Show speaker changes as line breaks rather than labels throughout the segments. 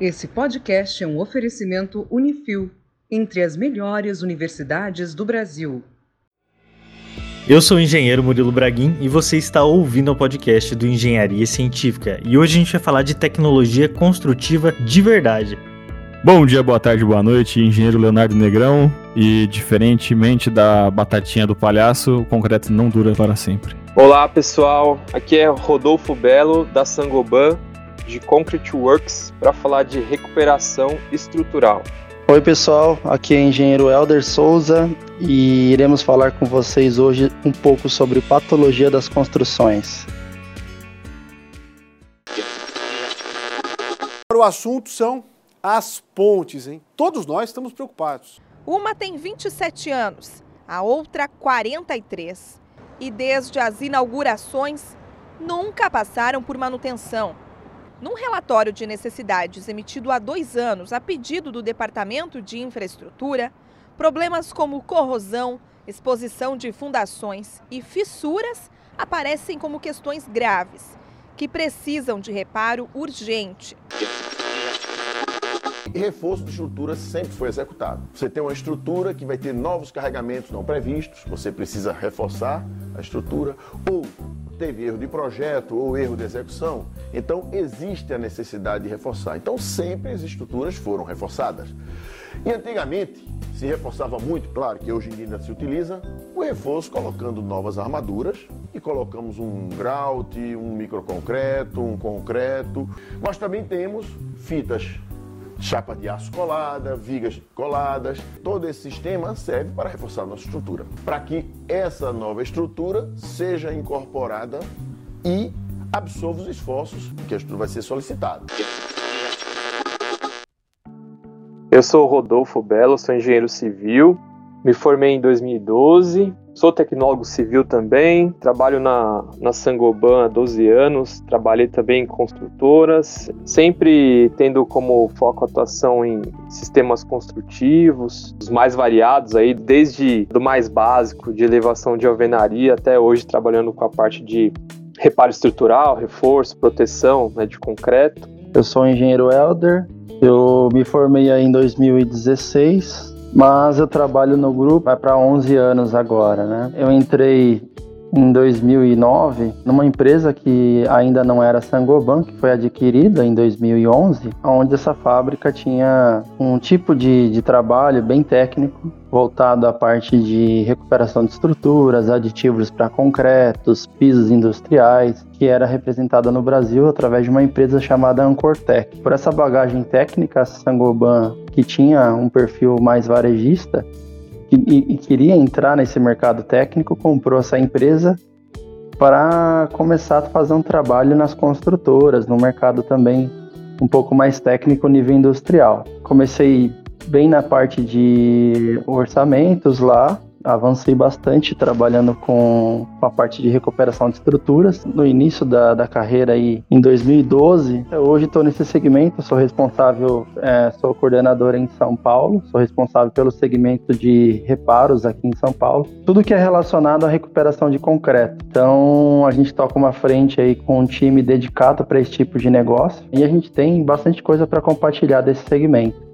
Esse podcast é um oferecimento Unifil, entre as melhores universidades do Brasil.
Eu sou o engenheiro Murilo Braguin e você está ouvindo o podcast do Engenharia Científica. E hoje a gente vai falar de tecnologia construtiva de verdade.
Bom dia, boa tarde, boa noite, engenheiro Leonardo Negrão. E diferentemente da batatinha do palhaço, o concreto não dura para sempre.
Olá pessoal, aqui é Rodolfo Belo da Sangoban de Concrete Works para falar de recuperação estrutural.
Oi pessoal, aqui é o engenheiro Elder Souza e iremos falar com vocês hoje um pouco sobre patologia das construções.
O assunto são as pontes, hein? Todos nós estamos preocupados.
Uma tem 27 anos, a outra 43. E desde as inaugurações, nunca passaram por manutenção. Num relatório de necessidades emitido há dois anos a pedido do Departamento de Infraestrutura, problemas como corrosão, exposição de fundações e fissuras aparecem como questões graves, que precisam de reparo urgente.
Reforço de estrutura sempre foi executado. Você tem uma estrutura que vai ter novos carregamentos não previstos, você precisa reforçar a estrutura, ou teve erro de projeto ou erro de execução, então existe a necessidade de reforçar. Então sempre as estruturas foram reforçadas. E antigamente se reforçava muito, claro que hoje em dia ainda se utiliza, o reforço colocando novas armaduras e colocamos um grout, um microconcreto, um concreto, mas também temos fitas chapa de aço colada, vigas coladas. Todo esse sistema serve para reforçar a nossa estrutura, para que essa nova estrutura seja incorporada e absorva os esforços que a estrutura vai ser solicitada.
Eu sou Rodolfo Belo, sou engenheiro civil, me formei em 2012, Sou tecnólogo civil também, trabalho na, na Sangoban há 12 anos, trabalhei também em construtoras, sempre tendo como foco atuação em sistemas construtivos, os mais variados aí, desde do mais básico, de elevação de alvenaria, até hoje trabalhando com a parte de reparo estrutural, reforço, proteção né, de concreto.
Eu sou engenheiro Elder, eu me formei aí em 2016, mas eu trabalho no grupo vai para 11 anos agora, né? Eu entrei em 2009 numa empresa que ainda não era Sangoban, que foi adquirida em 2011, onde essa fábrica tinha um tipo de, de trabalho bem técnico voltado à parte de recuperação de estruturas, aditivos para concretos, pisos industriais, que era representada no Brasil através de uma empresa chamada Ancortec. Por essa bagagem técnica, a Sangoban, que tinha um perfil mais varejista, e, e queria entrar nesse mercado técnico, comprou essa empresa para começar a fazer um trabalho nas construtoras, no mercado também um pouco mais técnico, nível industrial. Comecei bem na parte de orçamentos lá, avancei bastante trabalhando com, a parte de recuperação de estruturas. No início da, da carreira aí, em 2012, hoje estou nesse segmento, sou responsável, é, sou coordenador em São Paulo, sou responsável pelo segmento de reparos aqui em São Paulo. Tudo que é relacionado à recuperação de concreto. Então, a gente toca uma frente aí com um time dedicado para esse tipo de negócio e a gente tem bastante coisa para compartilhar desse segmento.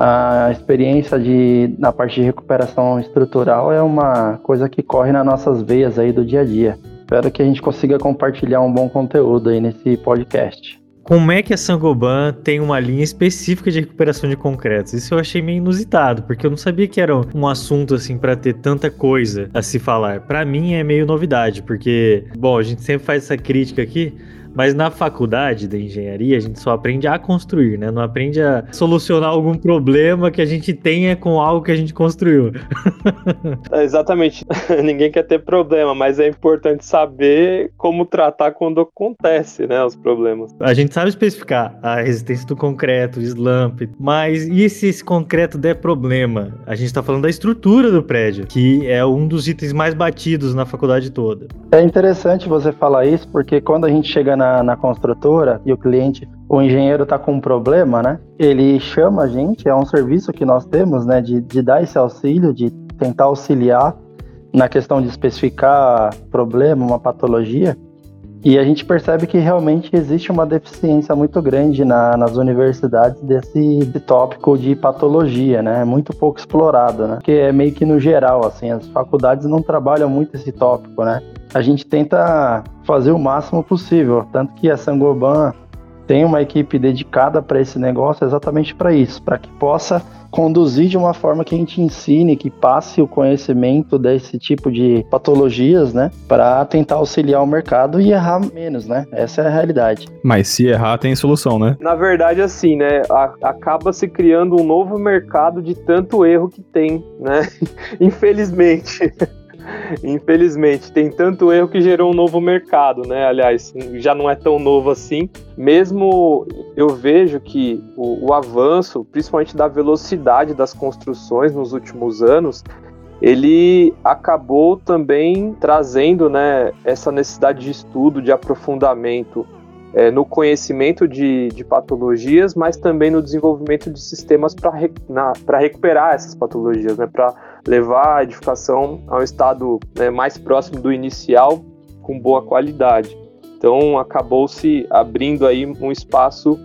A experiência de, na parte de recuperação estrutural é uma coisa que corre nas nossas veias aí do dia a dia. Espero que a gente consiga compartilhar um bom conteúdo aí nesse podcast.
Como é que a Sangoban tem uma linha específica de recuperação de concretos? Isso eu achei meio inusitado, porque eu não sabia que era um assunto assim para ter tanta coisa a se falar. Para mim é meio novidade, porque, bom, a gente sempre faz essa crítica aqui, mas na faculdade da engenharia, a gente só aprende a construir, né? Não aprende a solucionar algum problema que a gente tenha com algo que a gente construiu.
É, exatamente. Ninguém quer ter problema, mas é importante saber como tratar quando acontece, né? Os problemas.
A gente sabe especificar a resistência do concreto, slump, mas e se esse concreto der problema? A gente tá falando da estrutura do prédio, que é um dos itens mais batidos na faculdade toda.
É interessante você falar isso, porque quando a gente chega na na, construtora e o cliente, o engenheiro está com um problema, né? Ele chama a gente, é um serviço que nós temos, né? De, de dar esse auxílio, de tentar auxiliar na questão de especificar problema, uma patologia. E a gente percebe que realmente existe uma deficiência muito grande na, nas universidades desse, desse tópico de patologia, né? É muito pouco explorado, né? Porque é meio que no geral, assim, as faculdades não trabalham muito esse tópico, né? A gente tenta fazer o máximo possível, tanto que a Sangoban tem uma equipe dedicada para esse negócio exatamente para isso, para que possa conduzir de uma forma que a gente ensine, que passe o conhecimento desse tipo de patologias, né, para tentar auxiliar o mercado e errar menos, né? Essa é a realidade.
Mas se errar, tem solução, né?
Na verdade, assim, né, a, acaba se criando um novo mercado de tanto erro que tem, né? Infelizmente. Infelizmente, tem tanto erro que gerou um novo mercado, né? Aliás, já não é tão novo assim. Mesmo eu vejo que o, o avanço, principalmente da velocidade das construções nos últimos anos, ele acabou também trazendo né, essa necessidade de estudo, de aprofundamento é, no conhecimento de, de, patologias, mas também no desenvolvimento de sistemas para recuperar essas patologias, né, levar a edificação a um estado né, mais próximo do inicial, com boa qualidade. Então acabou-se abrindo aí um espaço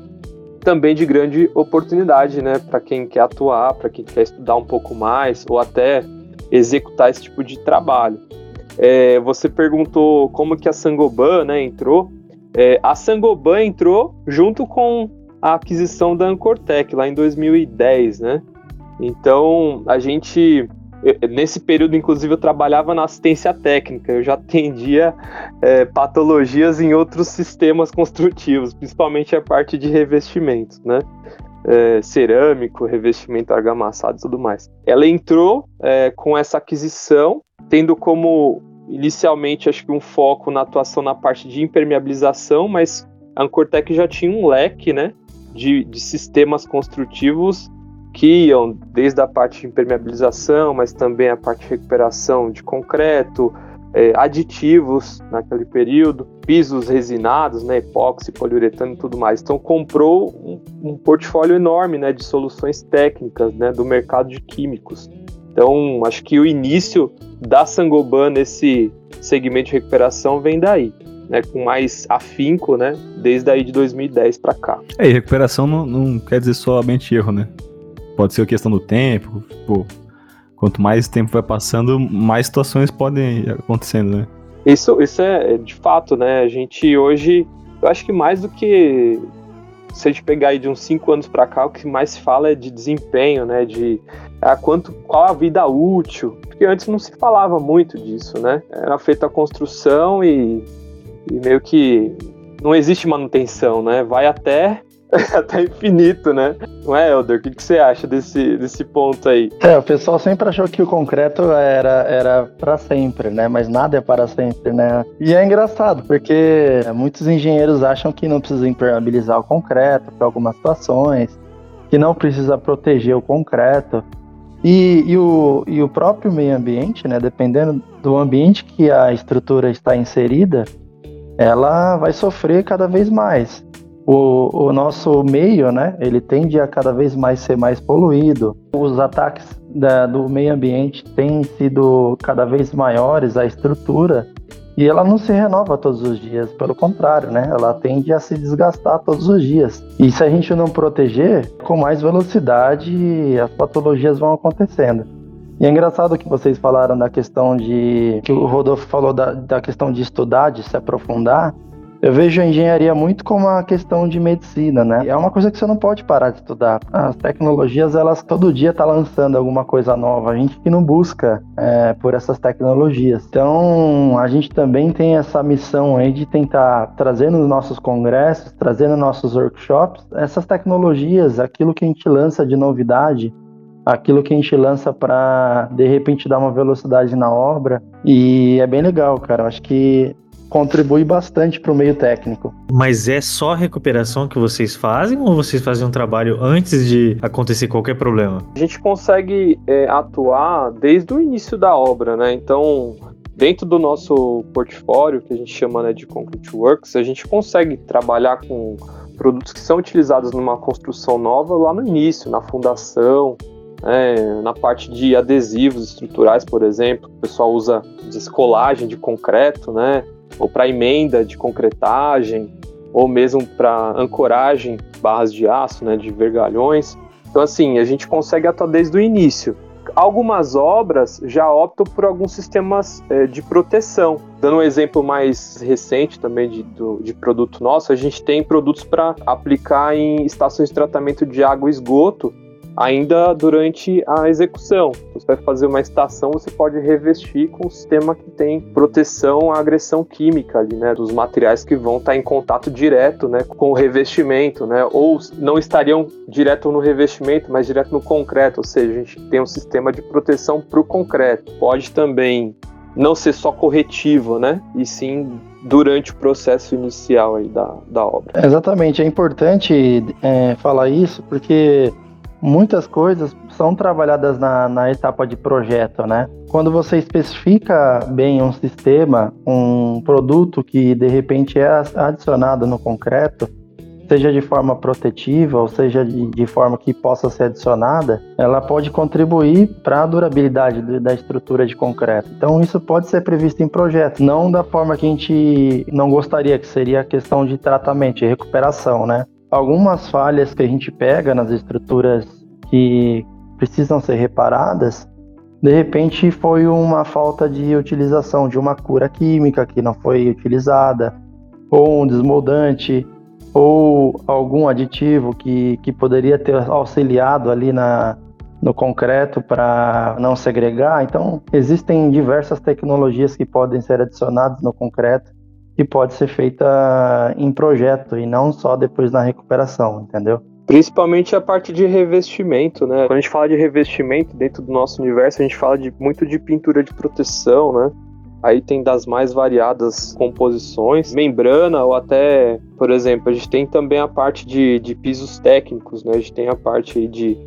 também de grande oportunidade, né, para quem quer atuar, para quem quer estudar um pouco mais ou até executar esse tipo de trabalho. É, você perguntou como que a Sangoban, né, entrou. É, a Sangoban entrou junto com a aquisição da Ancortec lá em 2010, né? Então a gente nesse período, inclusive, eu trabalhava na assistência técnica, eu já atendia é, patologias em outros sistemas construtivos, principalmente a parte de revestimentos, né? É, cerâmico, revestimento argamassado e tudo mais. Ela entrou é, com essa aquisição, tendo como inicialmente acho que um foco na atuação na parte de impermeabilização, mas a Ancortec já tinha um leque, né, de, de sistemas construtivos desde a parte de impermeabilização, mas também a parte de recuperação de concreto, é, aditivos naquele período, pisos resinados, né, epóxi, poliuretano e tudo mais. Então comprou um, um, portfólio enorme né, de soluções técnicas né, do mercado de químicos. Então acho que o início da Sangoban nesse segmento de recuperação vem daí. Né, com mais afinco, né, desde aí de 2010 para cá.
É, e recuperação não, não quer dizer somente erro, né? Pode ser questão do tempo, tipo, quanto mais tempo vai passando, mais situações podem acontecendo, né?
Isso, isso é, é de fato, né? A gente hoje, eu acho que mais do que se a gente pegar aí de uns cinco anos para cá, o que mais se fala é de desempenho, né? De a quanto, qual a vida útil, porque antes não se falava muito disso, né? Era feita a construção e, e meio que não existe manutenção, né? Vai até até infinito, né? Não é, Elder? O que, que você acha desse, desse ponto aí?
É, o pessoal sempre achou que o concreto era, era para sempre, né? Mas nada é para sempre, né? E é engraçado, porque muitos engenheiros acham que não precisa impermeabilizar o concreto para algumas situações, que não precisa proteger o concreto. E, e, o, e o próprio meio ambiente, né? Dependendo do ambiente que a estrutura está inserida, ela vai sofrer cada vez mais o, o nosso meio, né, ele tende a cada vez mais ser mais poluído. Os ataques da, do meio ambiente têm sido cada vez maiores à estrutura e ela não se renova todos os dias, pelo contrário, né? Ela tende a se desgastar todos os dias. E se a gente não proteger, com mais velocidade as patologias vão acontecendo. E é engraçado que vocês falaram da questão de. que o Rodolfo falou da, da questão de estudar, de se aprofundar. Eu vejo a engenharia muito como uma questão de medicina, né? É uma coisa que você não pode parar de estudar. As tecnologias, elas todo dia tá lançando alguma coisa nova. A gente que não busca é, por essas tecnologias. Então, a gente também tem essa missão aí de tentar trazer nos nossos congressos, trazer nos nossos workshops, essas tecnologias, aquilo que a gente lança de novidade, aquilo que a gente lança para de repente dar uma velocidade na obra e é bem legal, cara. Acho que contribui bastante para o meio técnico.
Mas é só recuperação que vocês fazem ou vocês fazem um trabalho antes de acontecer qualquer problema?
A gente consegue é, atuar desde o início da obra, né? Então, dentro do nosso portfólio, que a gente chama né, de Concrete Works, a gente consegue trabalhar com produtos que são utilizados numa construção nova lá no início, na fundação, é, na parte de adesivos estruturais, por exemplo, o pessoal usa descolagem de concreto, né? Ou para emenda de concretagem, ou mesmo para ancoragem, barras de aço, né, de vergalhões. Então, assim, a gente consegue atuar desde o início. Algumas obras já optam por alguns sistemas é, de proteção. Dando um exemplo mais recente também de, do, de produto nosso, a gente tem produtos para aplicar em estações de tratamento de água e esgoto, ainda durante a execução. Você vai fazer uma estação, você pode revestir com um sistema que tem proteção à agressão química ali, né, dos materiais que vão estar em contato direto, né, com o revestimento, né, ou não estariam direto no revestimento, mas direto no concreto, ou seja, a gente tem um sistema de proteção para o concreto. Pode também não ser só corretivo, né, e sim durante o processo inicial aí da, da obra.
Exatamente, é importante é, falar isso porque muitas coisas são trabalhadas na, na etapa de projeto, né? Quando você especifica bem um sistema, um produto que de repente é adicionado no concreto, seja de forma protetiva ou seja de, de forma que possa ser adicionada, ela pode contribuir para a durabilidade da estrutura de concreto. Então isso pode ser previsto em projeto, não da forma que a gente não gostaria, que seria a questão de tratamento, de recuperação, né? Algumas falhas que a gente pega nas estruturas que precisam ser reparadas, de repente foi uma falta de utilização de uma cura química que não foi utilizada, ou um desmoldante, ou algum aditivo que, que poderia ter auxiliado ali na, no concreto para não segregar. Então, existem diversas tecnologias que podem ser adicionadas no concreto que pode ser feita em projeto e não só depois na recuperação, entendeu?
Principalmente a parte de revestimento, né? Quando a gente fala de revestimento dentro do nosso universo, a gente fala de, muito de pintura de proteção, né? Aí tem das mais variadas composições, membrana ou até, por exemplo, a gente tem também a parte de, de pisos técnicos, né? A gente tem a parte de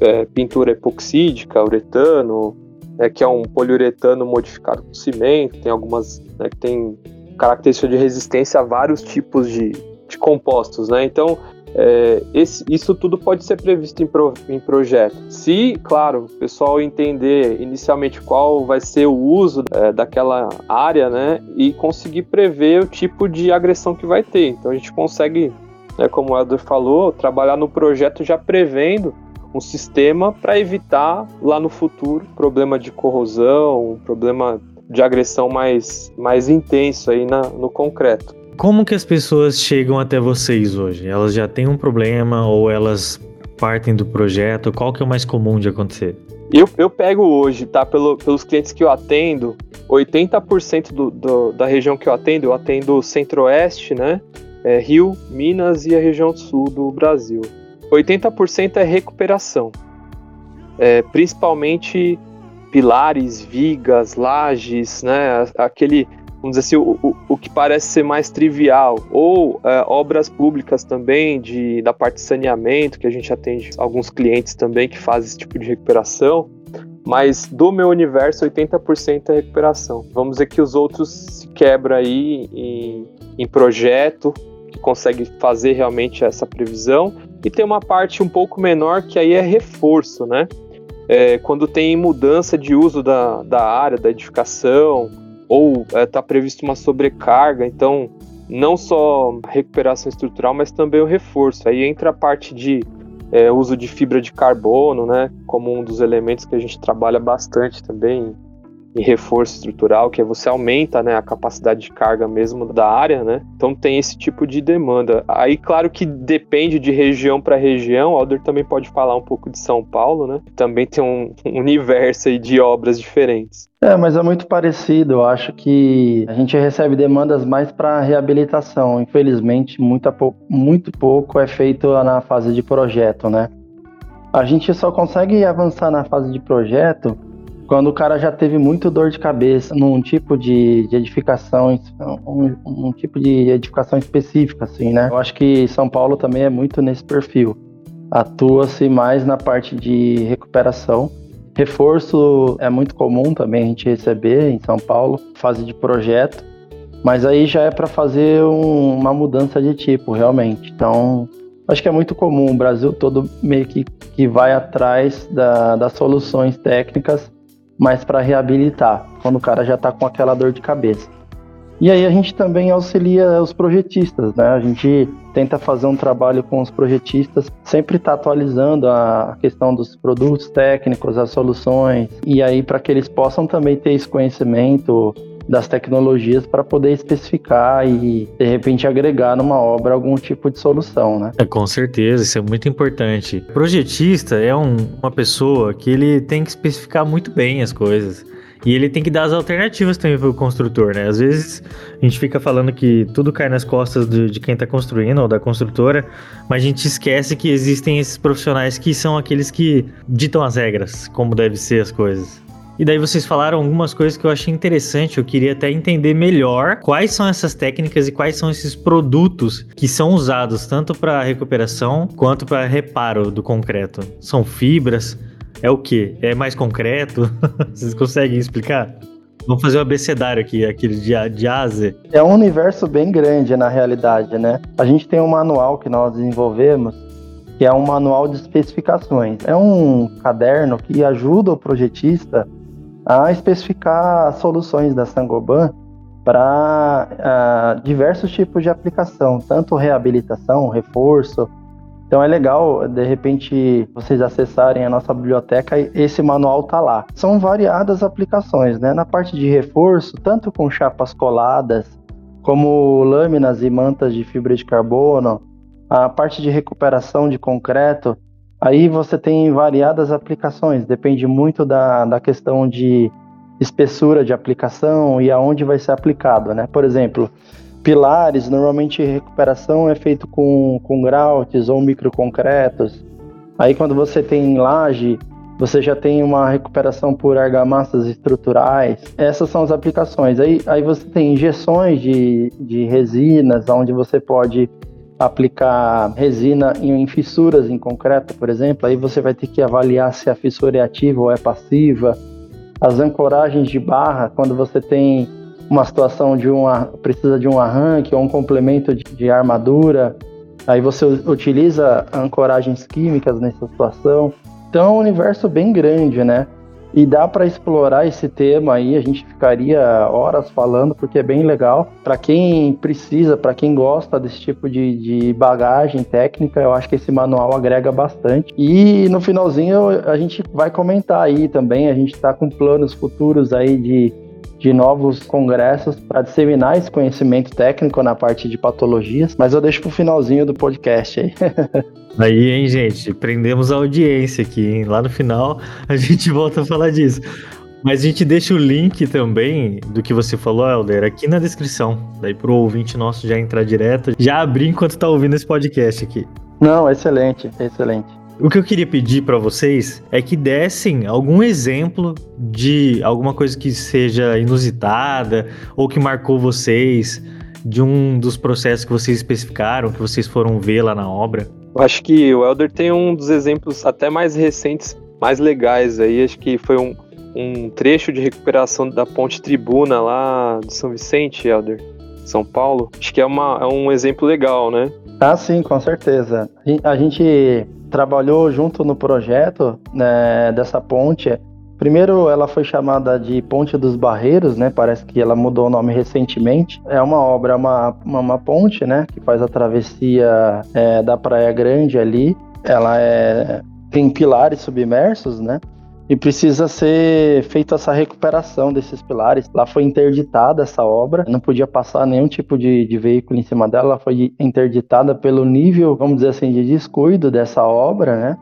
é, pintura epoxídica, uretano, né, que é um poliuretano modificado com cimento, tem algumas né, que tem característica de resistência a vários tipos de, de compostos, né? Então, é, esse, isso tudo pode ser previsto em, pro, em projeto. Se, claro, o pessoal entender inicialmente qual vai ser o uso é, daquela área, né, e conseguir prever o tipo de agressão que vai ter. Então a gente consegue, né, como o Elder falou, trabalhar no projeto já prevendo um sistema para evitar lá no futuro problema de corrosão, problema de agressão mais, mais intenso aí na, no concreto.
Como que as pessoas chegam até vocês hoje? Elas já têm um problema ou elas partem do projeto? Qual que é o mais comum de acontecer?
Eu, eu pego hoje, tá? Pelo, pelos clientes que eu atendo, 80% do, do, da região que eu atendo, eu atendo centro-oeste, né? É, Rio, Minas e a região sul do Brasil. 80% é recuperação. É, principalmente pilares, vigas, lajes, né? Aquele, vamos dizer assim, o, o, o que parece ser mais trivial. Ou é, obras públicas também, de, da parte de saneamento, que a gente atende alguns clientes também que fazem esse tipo de recuperação. Mas do meu universo, 80% é recuperação. Vamos dizer que os outros se quebram aí em, em projeto, que consegue fazer realmente essa previsão. E tem uma parte um pouco menor que aí é reforço, né? É, quando tem mudança de uso da, da área, da edificação, ou está é, tá previsto uma sobrecarga, então não só recuperação estrutural, mas também o reforço. Aí entra a parte de é, uso de fibra de carbono, né, como um dos elementos que a gente trabalha bastante também em reforço estrutural, que é você aumenta né, a capacidade de carga mesmo da área, né? Então tem esse tipo de demanda. Aí, claro que depende de região para região, o Alder também pode falar um pouco de São Paulo, né? Também tem um, universo aí de obras diferentes.
É, mas é muito parecido. Eu acho que a gente recebe demandas mais para reabilitação. Infelizmente, muito, muito pouco é feito na fase de projeto, né? A gente só consegue avançar na fase de projeto quando o cara já teve muito dor de cabeça num tipo de, de edificação, um, um, tipo de edificação específica, assim, né? Eu acho que São Paulo também é muito nesse perfil. Atua-se mais na parte de recuperação. Reforço é muito comum também a gente receber em São Paulo, fase de projeto, mas aí já é para fazer um, uma mudança de tipo, realmente. Então, acho que é muito comum, o Brasil todo meio que, que vai atrás da, das soluções técnicas mas para reabilitar, quando o cara já está com aquela dor de cabeça. E aí a gente também auxilia os projetistas, né? A gente tenta fazer um trabalho com os projetistas, sempre está atualizando a questão dos produtos técnicos, as soluções, e aí para que eles possam também ter esse conhecimento das tecnologias para poder especificar e de repente agregar numa obra algum tipo de solução, né?
É, com certeza, isso é muito importante. Projetista é um, uma pessoa que ele tem que especificar muito bem as coisas. E ele tem que dar as alternativas também pro construtor, né? Às vezes a gente fica falando que tudo cai nas costas de, de quem tá construindo ou da construtora, mas a gente esquece que existem esses profissionais que são aqueles que ditam as regras, como deve ser as coisas. E daí vocês falaram algumas coisas que eu achei interessante, eu queria até entender melhor quais são essas técnicas e quais são esses produtos que são usados tanto para recuperação quanto para reparo do concreto. São fibras, é o que? É mais concreto? Vocês conseguem explicar? Vamos fazer um abecedário aqui, aquele de, de AZE.
É um universo bem grande na realidade, né? A gente tem um manual que nós desenvolvemos, que é um manual de especificações. É um caderno que ajuda o projetista a especificar soluções da Sangoban para uh, diversos tipos de aplicação, tanto reabilitação, reforço, então é legal, de repente, vocês acessarem a nossa biblioteca e esse manual tá lá. São variadas aplicações, né? Na parte de reforço, tanto com chapas coladas, como lâminas e mantas de fibra de carbono, a parte de recuperação de concreto, aí você tem variadas aplicações, depende muito da, da questão de espessura de aplicação e aonde vai ser aplicado, né? Por exemplo, pilares, normalmente recuperação é feito com, com grautes ou microconcretos. Aí quando você tem laje, você já tem uma recuperação por argamassas estruturais. Essas são as aplicações. Aí, aí você tem injeções de, de resinas, onde você pode aplicar resina em, fissuras em concreto, por exemplo. Aí você vai ter que avaliar se a fissura é ativa ou é passiva. As ancoragens de barra, quando você tem uma situação de uma precisa de um arranque ou um complemento de, de armadura, aí você utiliza ancoragens químicas nessa situação. Então é um universo bem grande, né? E dá para explorar esse tema aí, a gente ficaria horas falando, porque é bem legal. Para quem precisa, para quem gosta desse tipo de, de, bagagem técnica, eu acho que esse manual agrega bastante. E no finalzinho a gente vai comentar aí também, a gente está com planos futuros aí de de novos congressos para disseminar esse conhecimento técnico na parte de patologias, mas eu deixo para o finalzinho do podcast aí.
Aí, hein, gente, prendemos a audiência aqui, hein? Lá no final a gente volta a falar disso. Mas a gente deixa o link também do que você falou, Helder, aqui na descrição. Daí pro ouvinte nosso já entrar direto, já abrir enquanto tá ouvindo esse podcast aqui.
Não, excelente, excelente.
O que eu queria pedir para vocês é que dessem algum exemplo de alguma coisa que seja inusitada ou que marcou vocês, de um dos processos que vocês especificaram, que vocês foram ver lá na obra.
Eu acho que o Elder tem um dos exemplos até mais recentes, mais legais aí. Acho que foi um, um trecho de recuperação da ponte tribuna lá de São Vicente, Elder, São Paulo. Acho que é, uma, é um exemplo legal, né?
Ah, sim, com certeza. A gente trabalhou junto no projeto né, dessa ponte. Primeiro, ela foi chamada de Ponte dos Barreiros, né? Parece que ela mudou o nome recentemente. É uma obra, uma, uma, uma ponte, né? Que faz a travessia é, da Praia Grande ali. Ela é, tem pilares submersos, né? e precisa ser feita essa recuperação desses pilares. Lá foi interditada essa obra, não podia passar nenhum tipo de, de veículo em cima dela, ela foi interditada pelo nível, vamos dizer assim, de descuido dessa obra, né?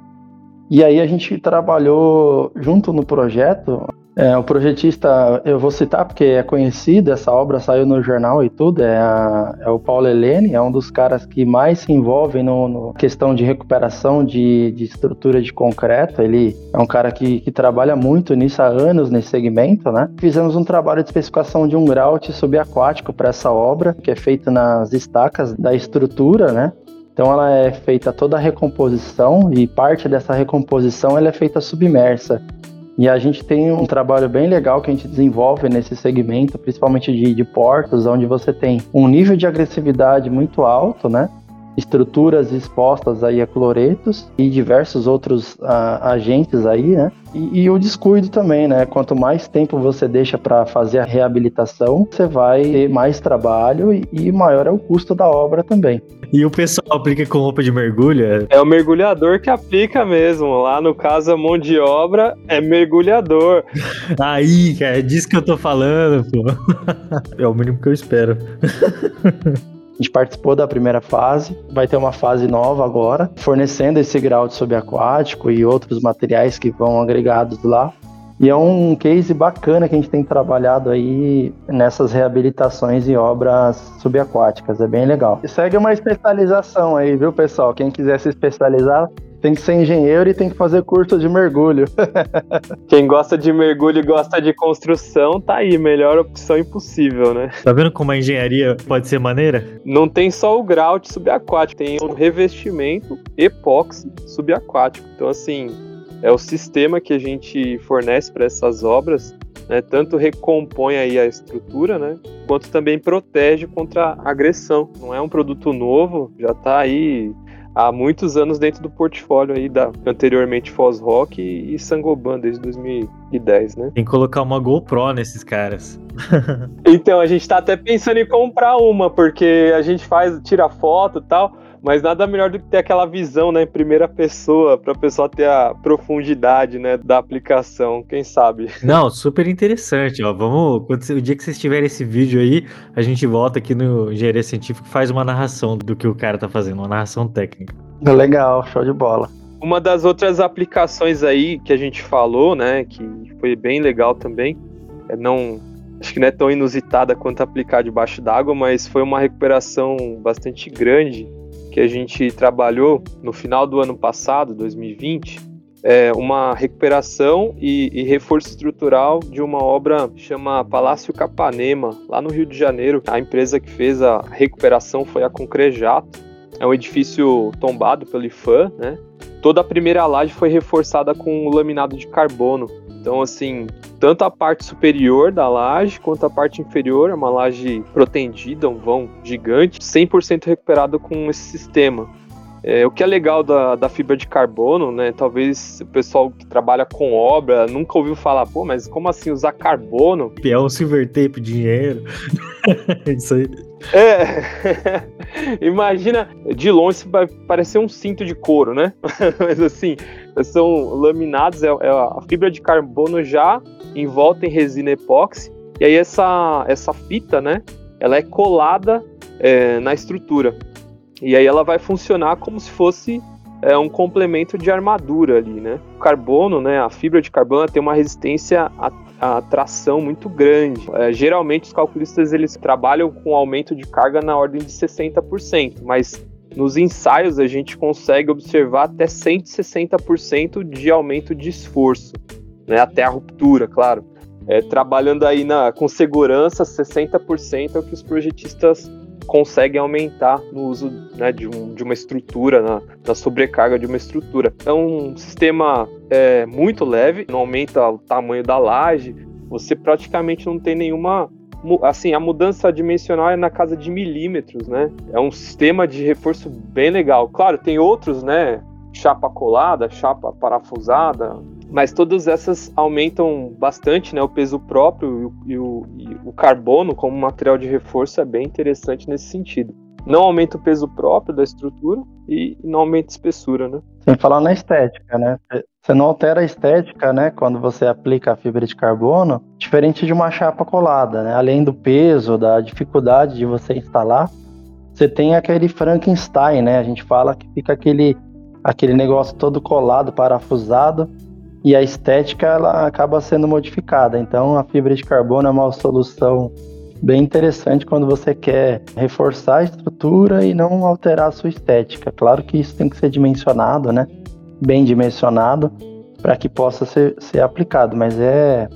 E aí a gente trabalhou junto no projeto é, o projetista, eu vou citar porque é conhecido, essa obra saiu no jornal e tudo, é, a, é o Paulo Helene, é um dos caras que mais se envolve no, no questão de recuperação de, de, estrutura de concreto. Ele é um cara que, que, trabalha muito nisso há anos, nesse segmento, né? Fizemos um trabalho de especificação de um grout subaquático para essa obra, que é feito nas estacas da estrutura, né? Então ela é feita toda a recomposição e parte dessa recomposição ela é feita submersa. E a gente tem um trabalho bem legal que a gente desenvolve nesse segmento, principalmente de, de portos, onde você tem um nível de agressividade muito alto, né? Estruturas expostas aí a cloretos e diversos outros a, agentes aí, né? E, e, o descuido também, né? Quanto mais tempo você deixa para fazer a reabilitação, você vai ter mais trabalho e, e, maior é o custo da obra também.
E o pessoal aplica com roupa de mergulho? É?
é o mergulhador que aplica mesmo. Lá no caso, a mão de obra é mergulhador.
Aí, cara, é disso que eu tô falando, pô. É o mínimo que eu espero.
A gente participou da primeira fase, vai ter uma fase nova agora, fornecendo esse grau de subaquático e outros materiais que vão agregados lá. E é um case bacana que a gente tem trabalhado aí nessas reabilitações e obras subaquáticas, é bem legal. E segue uma especialização aí, viu, pessoal? Quem quiser se especializar, tem que ser engenheiro e tem que fazer curso de mergulho.
Quem gosta de mergulho e gosta de construção, tá aí, melhor opção impossível, né?
Tá vendo como a engenharia pode ser maneira?
Não tem só o grau de subaquático, tem o revestimento epóxi subaquático. Então, assim, é o sistema que a gente fornece para essas obras, né? Tanto recompõe aí a estrutura, né? Quanto também protege contra agressão. Não é um produto novo, já tá aí há muitos anos dentro do portfólio aí da anteriormente Foz Rock e, e Sangoban desde 2010, né?
Tem que colocar uma GoPro nesses caras.
então, a gente tá até pensando em comprar uma, porque a gente faz, tira foto e tal, mas nada melhor do que ter aquela visão, né, em primeira pessoa, para a pessoa ter a profundidade, né, da aplicação, quem sabe.
Não, super interessante, ó. Vamos, quando, o dia que vocês tiverem esse vídeo aí, a gente volta aqui no Engenharia Científica e faz uma narração do que o cara tá fazendo, uma narração técnica.
Legal, show de bola.
Uma das outras aplicações aí que a gente falou, né, que foi bem legal também, é não acho que não é tão inusitada quanto aplicar debaixo d'água, mas foi uma recuperação bastante grande que a gente trabalhou no final do ano passado, 2020, é uma recuperação e, e, reforço estrutural de uma obra chama Palácio Capanema, lá no Rio de Janeiro. A empresa que fez a recuperação foi a Concrejato. É um edifício tombado pelo IFAM, né? Toda a primeira laje foi reforçada com laminado de carbono. Então, assim, tanto a parte superior da laje quanto a parte inferior, é uma laje protendida, um vão gigante, 100% recuperado com esse sistema. É, o que é legal da, da, fibra de carbono, né? Talvez o pessoal que trabalha com obra nunca ouviu falar, pô, mas como assim usar carbono?
É um silver tape dinheiro. Isso aí.
É. Imagina, de longe vai parecer um cinto de couro, né? mas assim, são laminados, é, é a fibra de carbono já envolta em resina epóxi, e aí essa, essa fita, né? Ela é colada é, na estrutura. E aí ela vai funcionar como se fosse é, um complemento de armadura ali, né? O carbono, né? A fibra de carbono tem uma resistência à, à tração muito grande. É, geralmente os calculistas eles trabalham com aumento de carga na ordem de 60%, mas nos ensaios a gente consegue observar até 160% de aumento de esforço, né? Até a ruptura, claro. É, trabalhando aí na, com segurança, 60% é o que os projetistas conseguem aumentar no uso né, de, um, de, uma estrutura, na, na, sobrecarga de uma estrutura. É um sistema é, muito leve, não aumenta o tamanho da laje, você praticamente não tem nenhuma. Assim, a mudança dimensional é na casa de milímetros, né? É um sistema de reforço bem legal. Claro, tem outros, né? Chapa colada, chapa parafusada, mas todas essas aumentam bastante né, o peso próprio e o, e o, carbono como material de reforço é bem interessante nesse sentido. Não aumenta o peso próprio da estrutura e não aumenta a espessura, né?
Sem falar na estética, né? Você não altera a estética, né? Quando você aplica a fibra de carbono, diferente de uma chapa colada, né? Além do peso, da dificuldade de você instalar, você tem aquele Frankenstein, né? A gente fala que fica aquele, aquele negócio todo colado, parafusado, e a estética ela acaba sendo modificada. Então a fibra de carbono é uma solução bem interessante quando você quer reforçar a estrutura e não alterar a sua estética. Claro que isso tem que ser dimensionado, né? Bem dimensionado para que possa ser, ser aplicado, mas é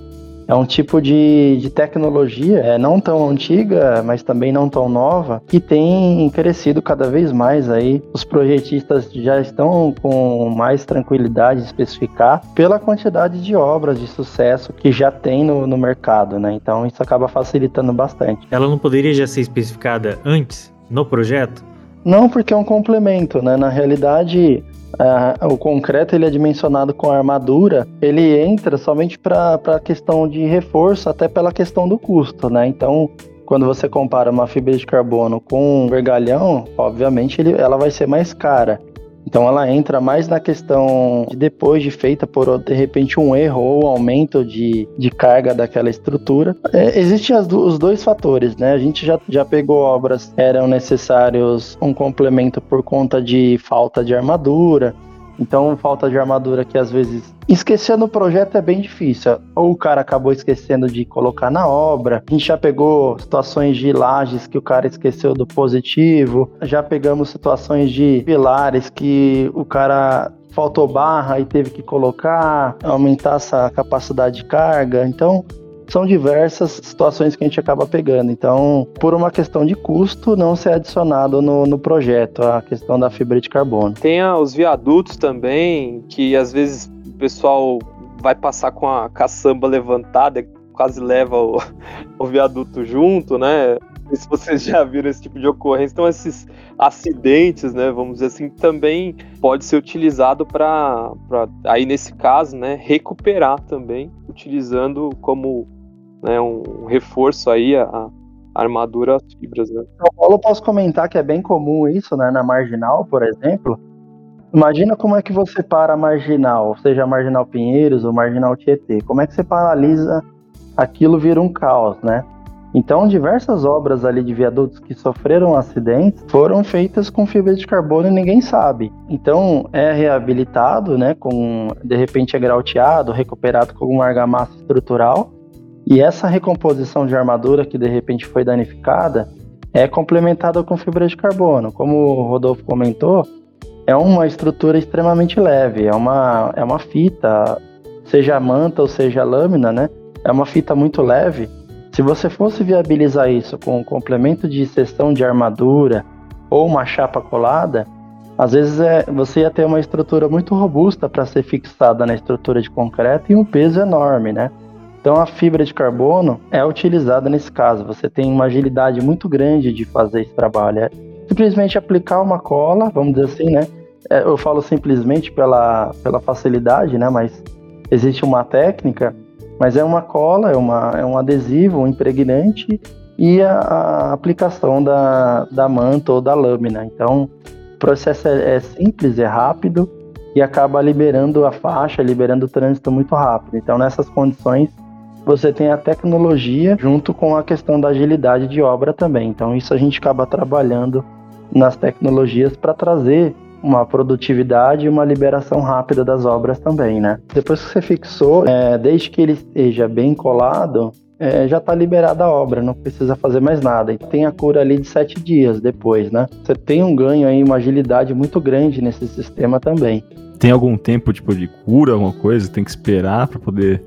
é um tipo de, de tecnologia é, não tão antiga, mas também não tão nova, que tem crescido cada vez mais aí. Os projetistas já estão com mais tranquilidade de especificar pela quantidade de obras de sucesso que já tem no, no mercado, né? Então isso acaba facilitando bastante.
Ela não poderia já ser especificada antes no projeto?
Não, porque é um complemento, né? Na realidade, uh, o concreto ele é dimensionado com a armadura, ele entra somente para a questão de reforço, até pela questão do custo, né? Então, quando você compara uma fibra de carbono com um vergalhão, obviamente ele, ela vai ser mais cara. Então ela entra mais na questão de depois de feita por de repente um erro ou aumento de, de carga daquela estrutura. É, Existem os dois fatores, né? A gente já, já pegou obras eram necessários um complemento por conta de falta de armadura, então, falta de armadura que às vezes esquecendo o projeto é bem difícil. Ou o cara acabou esquecendo de colocar na obra. A gente já pegou situações de lajes que o cara esqueceu do positivo. Já pegamos situações de pilares que o cara faltou barra e teve que colocar, aumentar essa capacidade de carga. Então, são diversas situações que a gente acaba pegando. Então, por uma questão de custo, não ser adicionado no, no projeto a questão da fibra de carbono.
Tem os viadutos também, que às vezes o pessoal vai passar com a caçamba levantada, quase leva o, o viaduto junto, né? se vocês já viram esse tipo de ocorrência. Então, esses acidentes, né, vamos dizer assim, também pode ser utilizado para, aí nesse caso, né, recuperar também, utilizando como né, um reforço aí a, a armadura as fibras, né.
São Paulo, posso comentar que é bem comum isso, né, na marginal, por exemplo. Imagina como é que você para a marginal, seja a marginal Pinheiros ou marginal Tietê. Como é que você paralisa aquilo vira um caos, né? Então, diversas obras ali de viadutos que sofreram acidentes foram feitas com fibra de carbono e ninguém sabe. Então, é reabilitado, né, com de repente é grauteado, recuperado com alguma argamassa estrutural e essa recomposição de armadura que de repente foi danificada é complementada com fibra de carbono. Como o Rodolfo comentou, é uma estrutura extremamente leve, é uma, é uma fita, seja manta ou seja lâmina, né? É uma fita muito leve. Se você fosse viabilizar isso com um complemento de seção de armadura ou uma chapa colada, às vezes é, você ia ter uma estrutura muito robusta para ser fixada na estrutura de concreto e um peso enorme, né? Então a fibra de carbono é utilizada nesse caso. Você tem uma agilidade muito grande de fazer esse trabalho. É simplesmente aplicar uma cola, vamos dizer assim, né? É, eu falo simplesmente pela, pela facilidade, né? Mas existe uma técnica, mas é uma cola, é, uma, é um adesivo, um impregnante e a, a aplicação da, da manta ou da lâmina. Então o processo é, é simples, é rápido e acaba liberando a faixa, liberando o trânsito muito rápido. Então nessas condições você tem a tecnologia junto com a questão da agilidade de obra também. Então, isso a gente acaba trabalhando nas tecnologias para trazer uma produtividade e uma liberação rápida das obras também, né? Depois que você fixou, é, desde que ele esteja bem colado, é, já está liberada a obra, não precisa fazer mais nada. E tem a cura ali de sete dias depois, né? Você tem um ganho aí, uma agilidade muito grande nesse sistema também.
Tem algum tempo tipo de cura, alguma coisa? Tem que esperar para poder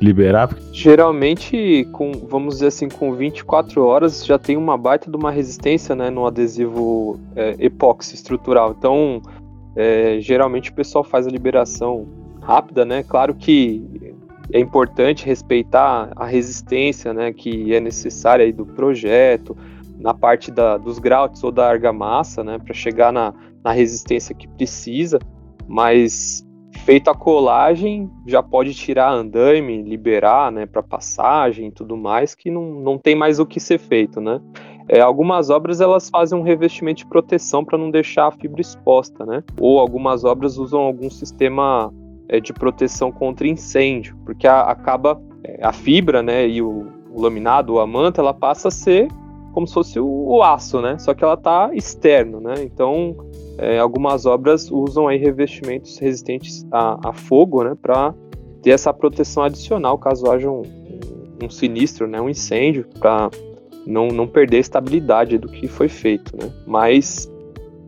liberar?
Geralmente, com, vamos dizer assim, com 24 horas já tem uma baita de uma resistência né, no adesivo é, epóxi estrutural. Então, é, geralmente o pessoal faz a liberação rápida, né? Claro que é importante respeitar a resistência né, que é necessária aí do projeto, na parte da, dos grautes ou da argamassa, né, para chegar na, na resistência que precisa, mas feito a colagem, já pode tirar andaime, liberar, né, para passagem e tudo mais, que não, não tem mais o que ser feito, né. É, algumas obras elas fazem um revestimento de proteção para não deixar a fibra exposta, né, ou algumas obras usam algum sistema é, de proteção contra incêndio, porque a, acaba é, a fibra, né, e o, o laminado, ou a manta, ela passa a ser como se fosse o, o aço, né, só que ela está externo, né, então é, algumas obras usam aí revestimentos resistentes a, a fogo, né, para ter essa proteção adicional caso haja um, um, sinistro, né, um incêndio, para não, não perder a estabilidade do que foi feito, né. Mas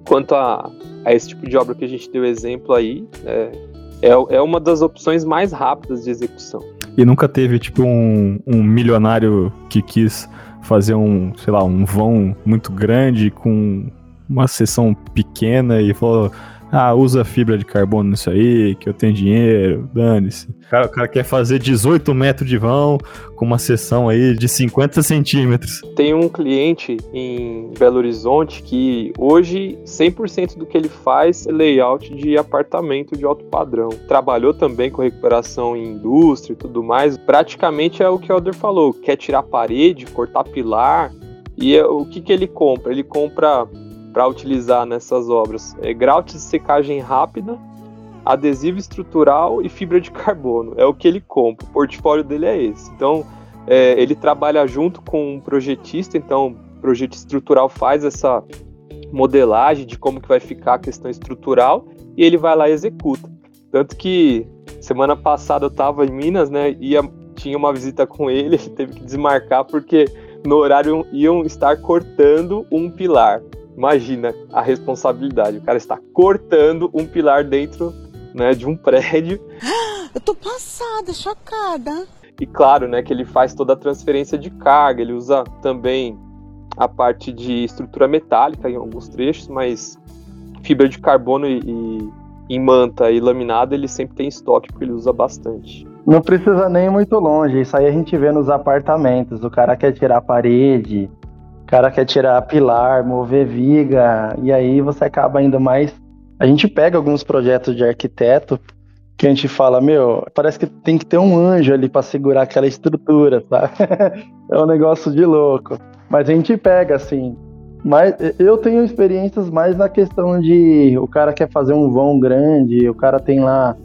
quanto a, a esse tipo de obra que a gente deu exemplo aí, é, é, é uma das opções mais rápidas de execução.
E nunca teve tipo um, um milionário que quis fazer um, sei lá, um vão muito grande com uma sessão pequena e falou: Ah, usa fibra de carbono nisso aí, que eu tenho dinheiro, dane-se. O cara, o cara quer fazer 18 metros de vão com uma seção aí de 50 centímetros.
Tem um cliente em Belo Horizonte que hoje 100% do que ele faz é layout de apartamento de alto padrão. Trabalhou também com recuperação em indústria e tudo mais. Praticamente é o que o Elder falou: quer tirar parede, cortar pilar. E é, o que, que ele compra? Ele compra para utilizar nessas obras é grout de secagem rápida, adesivo estrutural e fibra de carbono. É o que ele compra. O portfólio dele é esse. Então, é, ele trabalha junto com um projetista, então o projeto estrutural faz essa modelagem de como que vai ficar a questão estrutural e ele vai lá e executa. Tanto que semana passada eu estava em Minas, né, ia, tinha uma visita com ele, ele teve que desmarcar porque no horário iam estar cortando um pilar. Imagina a responsabilidade. O cara está cortando um pilar dentro né, de um prédio.
Eu tô passada, chocada.
E claro, né, que ele faz toda a transferência de carga, ele usa também a parte de estrutura metálica em alguns trechos, mas fibra de carbono e, e em manta e laminado ele sempre tem estoque porque ele usa bastante.
Não precisa nem muito longe, isso aí a gente vê nos apartamentos. O cara quer tirar a parede, cara quer tirar pilar, mover viga, e aí você acaba indo mais. A gente pega alguns projetos de arquiteto que a gente fala, meu, parece que tem que ter um anjo ali para segurar aquela estrutura, tá? é um negócio de louco. Mas a gente pega assim. Mas eu tenho experiências mais na questão de o cara quer fazer um vão grande, o cara tem lá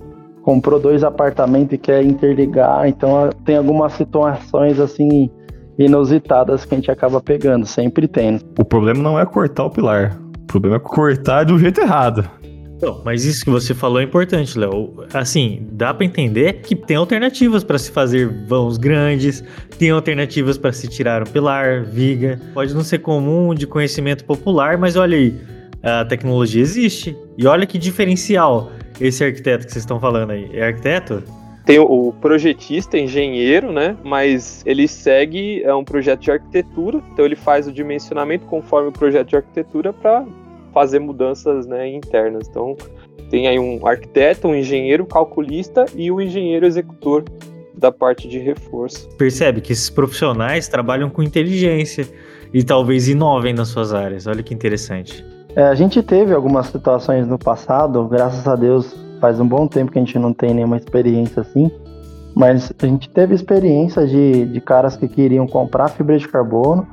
comprou dois apartamentos e quer interligar, então tem algumas situações assim inusitadas que a gente acaba pegando, sempre tem.
O problema não é cortar o pilar, o problema é cortar do jeito errado.
Não, mas isso que você falou é importante, Léo. Assim, dá para entender que tem alternativas para se fazer vãos grandes, tem alternativas para se tirar um pilar, viga. Pode não ser comum de conhecimento popular, mas olha aí, a tecnologia existe. E olha que diferencial esse arquiteto que vocês estão falando aí. É arquiteto?
Tem o projetista, engenheiro, né? Mas ele segue é um projeto de arquitetura, então ele faz o dimensionamento conforme o projeto de arquitetura para fazer mudanças né, internas. Então tem aí um arquiteto, um engenheiro calculista e o um engenheiro executor da parte de reforço.
Percebe que esses profissionais trabalham com inteligência e talvez inovem nas suas áreas. Olha que interessante.
É, a gente teve algumas situações no passado, graças a Deus faz um bom tempo que a gente não tem nenhuma experiência assim, mas a gente teve experiência de, de caras que queriam comprar fibra de carbono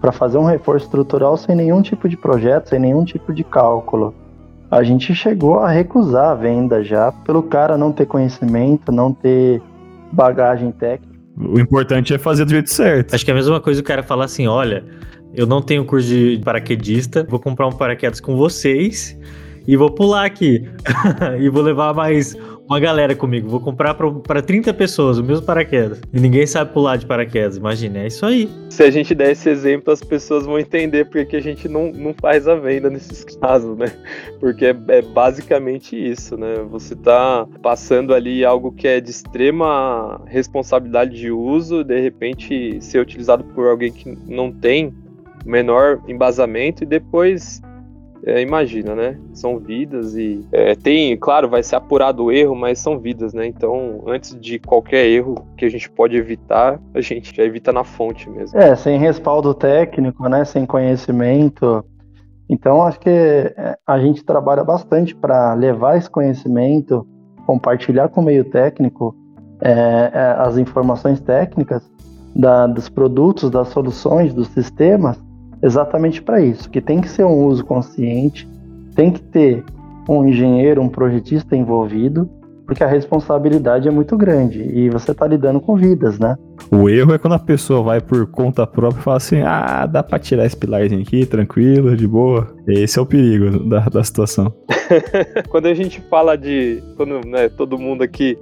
para fazer um reforço estrutural sem nenhum tipo de projeto, sem nenhum tipo de cálculo. A gente chegou a recusar a venda já, pelo cara não ter conhecimento, não ter bagagem técnica.
O importante é fazer do jeito certo.
Acho que é a mesma coisa o cara falar assim: olha, eu não tenho curso de paraquedista, vou comprar um paraquedas com vocês e vou pular aqui. e vou levar mais uma galera comigo. Vou comprar para 30 pessoas o mesmo paraquedas. E ninguém sabe pular de paraquedas. Imagina, é isso aí.
Se a gente der esse exemplo, as pessoas vão entender porque a gente não, não faz a venda nesses casos, né? Porque é, é basicamente isso, né? Você tá passando ali algo que é de extrema responsabilidade de uso, de repente ser utilizado por alguém que não tem menor embasamento e depois é, imagina, né? São vidas e é, tem, claro, vai ser apurado o erro, mas são vidas, né? Então, antes de qualquer erro que a gente pode evitar, a gente já evita na fonte mesmo.
É, sem respaldo técnico, né? Sem conhecimento. Então, acho que é, a gente trabalha bastante para levar esse conhecimento, compartilhar com o meio técnico é, é as informações técnicas da, dos produtos, das soluções, dos sistemas exatamente para isso, que tem que ser um uso consciente, tem que ter um engenheiro, um projetista envolvido, porque a responsabilidade é muito grande e você está lidando com vidas, né?
O erro é quando a pessoa vai por conta própria e fala assim: ah, dá para tirar esse pilarzinho aqui, tranquilo, de boa. Esse é o perigo da, da situação.
quando a gente fala de. Quando né, todo mundo aqui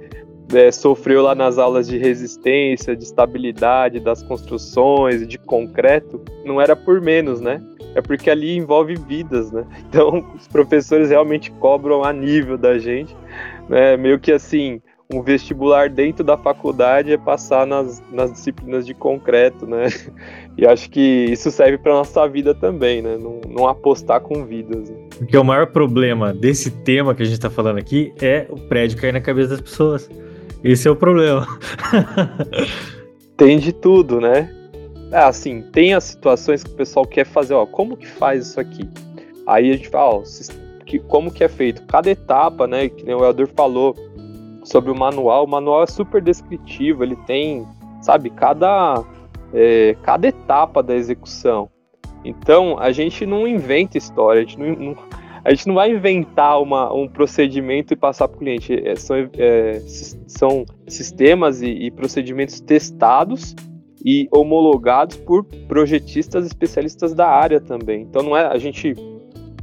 é, sofreu lá nas aulas de resistência, de estabilidade das construções, de concreto, não era por menos, né? É porque ali envolve vidas, né? Então, os professores realmente cobram a nível da gente, né? Meio que assim, um vestibular dentro da faculdade é passar nas, nas disciplinas de concreto, né? E acho que isso serve para nossa vida também, né? Não, não apostar com vidas. Né?
Porque o maior problema desse tema que a gente está falando aqui é o prédio cair na cabeça das pessoas. Esse é o problema.
tem de tudo, né? É, assim, tem as situações que o pessoal quer fazer, ó, como que faz isso aqui? Aí a gente fala, ó, que, como que é feito? Cada etapa, né, que o Elder falou sobre o manual, o manual é super descritivo, ele tem, sabe, cada, é, cada etapa da execução. Então, a gente não inventa história, a gente não, não a gente não vai inventar uma, um procedimento e passar para o cliente. É, são, é, são sistemas e, e, procedimentos testados e homologados por projetistas especialistas da área também. Então não é a gente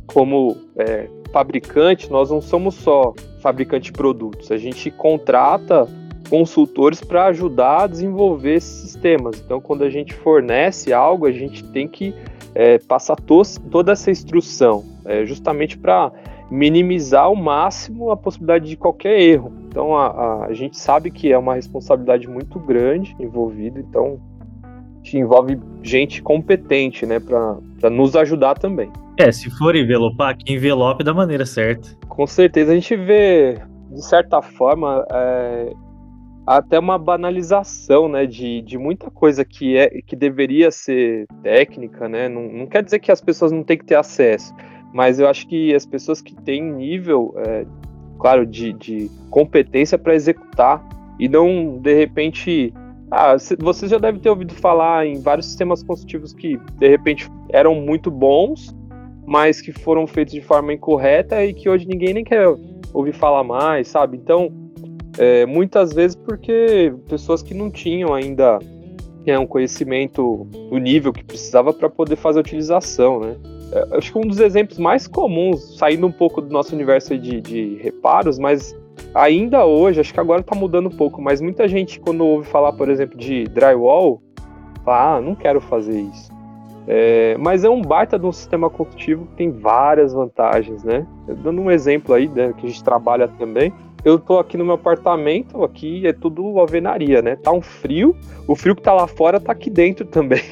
como é, fabricante, nós não somos só fabricante de produtos, a gente contrata consultores para ajudar a desenvolver esses sistemas. Então, quando a gente fornece algo, a gente tem que é, passar tos, toda essa instrução, é, justamente para minimizar ao máximo a possibilidade de qualquer erro. Então, a, a, a, gente sabe que é uma responsabilidade muito grande envolvida, então te envolve gente competente, né, para nos ajudar também.
É, se for envelopar, que envelope da maneira certa.
Com certeza a gente vê, de certa forma, é, até uma banalização, né, de, de muita coisa que é que deveria ser técnica, né. Não, não quer dizer que as pessoas não têm que ter acesso, mas eu acho que as pessoas que têm nível, é, claro, de, de competência para executar e não de repente ah, você já deve ter ouvido falar em vários sistemas construtivos que de repente eram muito bons, mas que foram feitos de forma incorreta e que hoje ninguém nem quer ouvir falar mais, sabe? Então, é, muitas vezes porque pessoas que não tinham ainda é, um conhecimento do nível que precisava para poder fazer a utilização, né? Acho que um dos exemplos mais comuns, saindo um pouco do nosso universo de, de reparos, mas ainda hoje, acho que agora tá mudando um pouco, mas muita gente, quando ouve falar, por exemplo, de drywall, fala, ah, não quero fazer isso. É, mas é um baita de um sistema construtivo que tem várias vantagens, né? Dando um exemplo aí, né, que a gente trabalha também. Eu tô aqui no meu apartamento, aqui é tudo alvenaria, né? Tá um frio, o frio que tá lá fora tá aqui dentro também.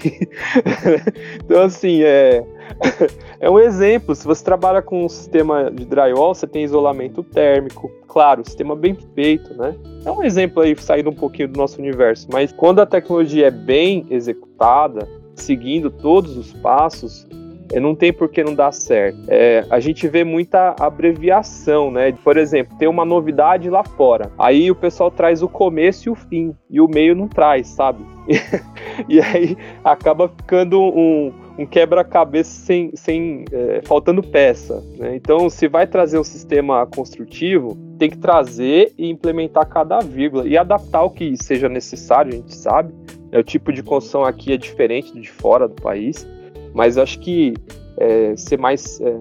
então, assim, é, é um exemplo. Se você trabalha com um sistema de drywall, você tem isolamento térmico, claro, sistema bem feito, né? É um exemplo aí saindo um pouquinho do nosso universo, mas quando a tecnologia é bem executada, seguindo todos os passos, não tem por que não dar certo. É, a gente vê muita abreviação, né? Por exemplo, tem uma novidade lá fora. Aí o pessoal traz o começo e o fim, e o meio não traz, sabe? e aí acaba ficando um, um quebra-cabeça sem, sem é, faltando peça. Né? Então, se vai trazer um sistema construtivo, tem que trazer e implementar cada vírgula e adaptar o que seja necessário, a gente sabe. É, o tipo de construção aqui é diferente de fora do país, mas acho que é, ser mais é,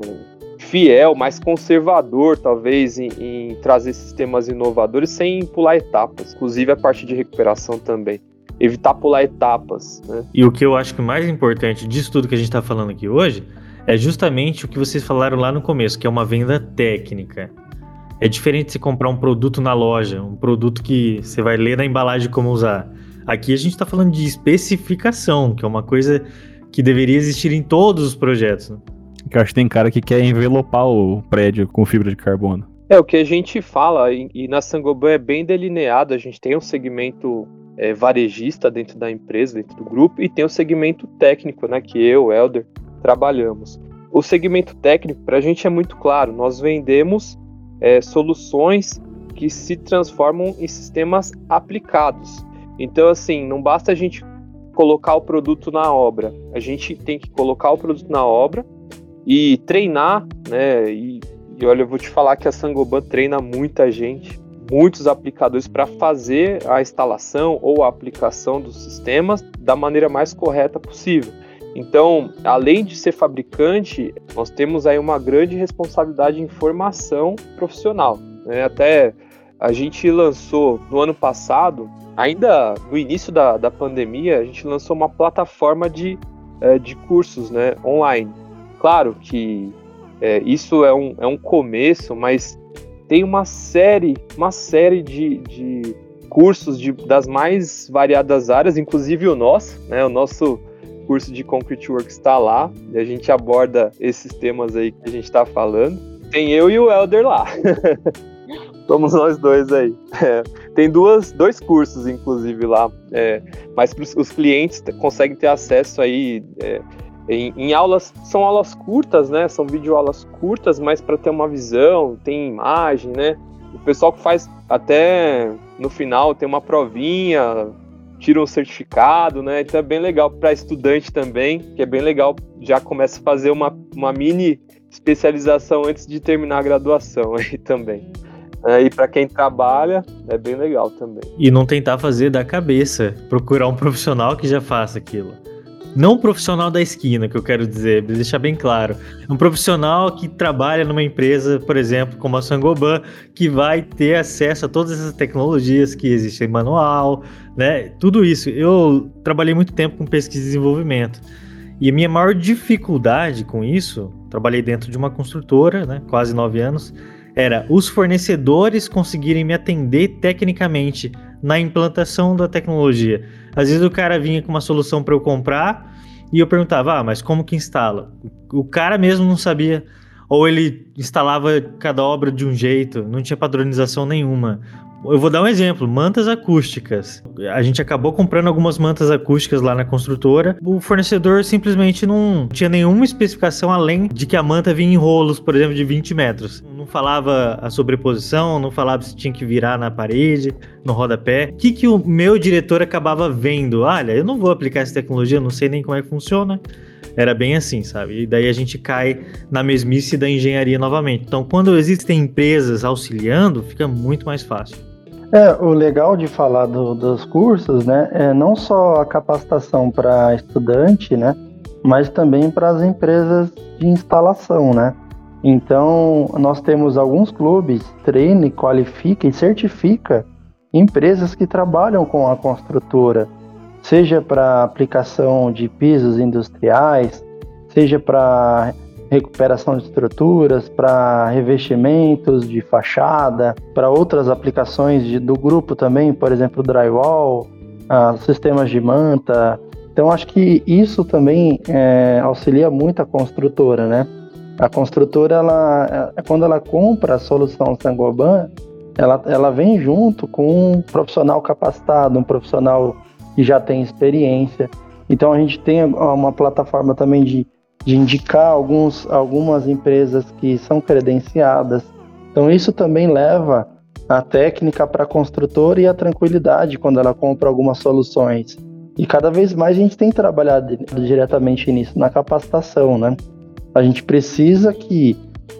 fiel, mais conservador, talvez, em, em trazer sistemas inovadores sem pular etapas, inclusive a parte de recuperação também evitar pular etapas. Né?
E o que eu acho que mais importante disso tudo que a gente está falando aqui hoje é justamente o que vocês falaram lá no começo, que é uma venda técnica. É diferente você comprar um produto na loja, um produto que você vai ler na embalagem como usar. Aqui a gente está falando de especificação, que é uma coisa que deveria existir em todos os projetos. Né?
Eu acho que tem cara que quer envelopar o prédio com fibra de carbono.
É o que a gente fala, e, e na Sangoban é bem delineado, a gente tem um segmento é, varejista dentro da empresa, dentro do grupo, e tem o segmento técnico, né, que eu, Elder, trabalhamos. O segmento técnico, para a gente é muito claro, nós vendemos é, soluções que se transformam em sistemas aplicados. Então, assim, não basta a gente colocar o produto na obra, a gente tem que colocar o produto na obra e treinar, né? E, e olha, eu vou te falar que a Sangoban treina muita gente muitos aplicadores para fazer a instalação ou a aplicação dos sistemas da maneira mais correta possível. Então, além de ser fabricante, nós temos aí uma grande responsabilidade em formação profissional. Né? Até a gente lançou no ano passado, ainda no início da, da pandemia, a gente lançou uma plataforma de, é, de cursos né, online. Claro que é, isso é um, é um começo, mas tem uma série, uma série de, de cursos de, das mais variadas áreas, inclusive o nosso, né? O nosso curso de Concrete Works está lá, e a gente aborda esses temas aí que a gente está falando. Tem eu e o Elder lá. Somos nós dois aí. É, tem duas, dois cursos, inclusive, lá. É, mas os clientes conseguem ter acesso aí é, em, em, aulas. São aulas curtas, né? São videoaulas curtas, mas para ter uma visão, tem imagem, né? O pessoal que faz até no final tem uma provinha, tira um certificado, né? Então é bem legal para estudante também, que é bem legal. Já começa a fazer uma, uma mini especialização antes de terminar a graduação aí também. É, e para quem trabalha, é bem legal também.
E não tentar fazer da cabeça, procurar um profissional que já faça aquilo. Não um profissional da esquina, que eu quero dizer, deixar bem claro. Um profissional que trabalha numa empresa, por exemplo, como a Sangoban, que vai ter acesso a todas essas tecnologias que existem manual, né? Tudo isso. Eu trabalhei muito tempo com pesquisa e desenvolvimento. E a minha maior dificuldade com isso, trabalhei dentro de uma construtora, né? Quase nove anos era os fornecedores conseguirem me atender tecnicamente na implantação da tecnologia. Às vezes o cara vinha com uma solução para eu comprar e eu perguntava, ah, mas como que instala? O cara mesmo não sabia, ou ele instalava cada obra de um jeito, não tinha padronização nenhuma. Eu vou dar um exemplo: mantas acústicas. A gente acabou comprando algumas mantas acústicas lá na construtora. O fornecedor simplesmente não tinha nenhuma especificação além de que a manta vinha em rolos, por exemplo, de 20 metros. Não falava a sobreposição, não falava se tinha que virar na parede, no rodapé. O que, que o meu diretor acabava vendo? Olha, eu não vou aplicar essa tecnologia, não sei nem como é que funciona. Era bem assim, sabe? E daí a gente cai na mesmice da engenharia novamente. Então, quando existem empresas auxiliando, fica muito mais fácil.
É, o legal de falar do, dos cursos, né, é não só a capacitação para estudante, né, mas também para as empresas de instalação, né. Então, nós temos alguns clubes, treine, qualifica e certifica empresas que trabalham com a construtora, seja para aplicação de pisos industriais, seja para recuperação de estruturas, para revestimentos de fachada, para outras aplicações de, do grupo também, por exemplo, drywall, ah, sistemas de manta. Então, acho que isso também é, auxilia muito a construtora, né? A construtora, ela, é, quando ela compra a solução Sangoban, ela, ela vem junto com um profissional capacitado, um profissional que já tem experiência. Então, a gente tem uma plataforma também de de indicar alguns, algumas empresas que são credenciadas. Então, isso também leva a técnica para a construtora e a tranquilidade quando ela compra algumas soluções. E cada vez mais a gente tem trabalhado diretamente nisso, na capacitação, né? A gente precisa que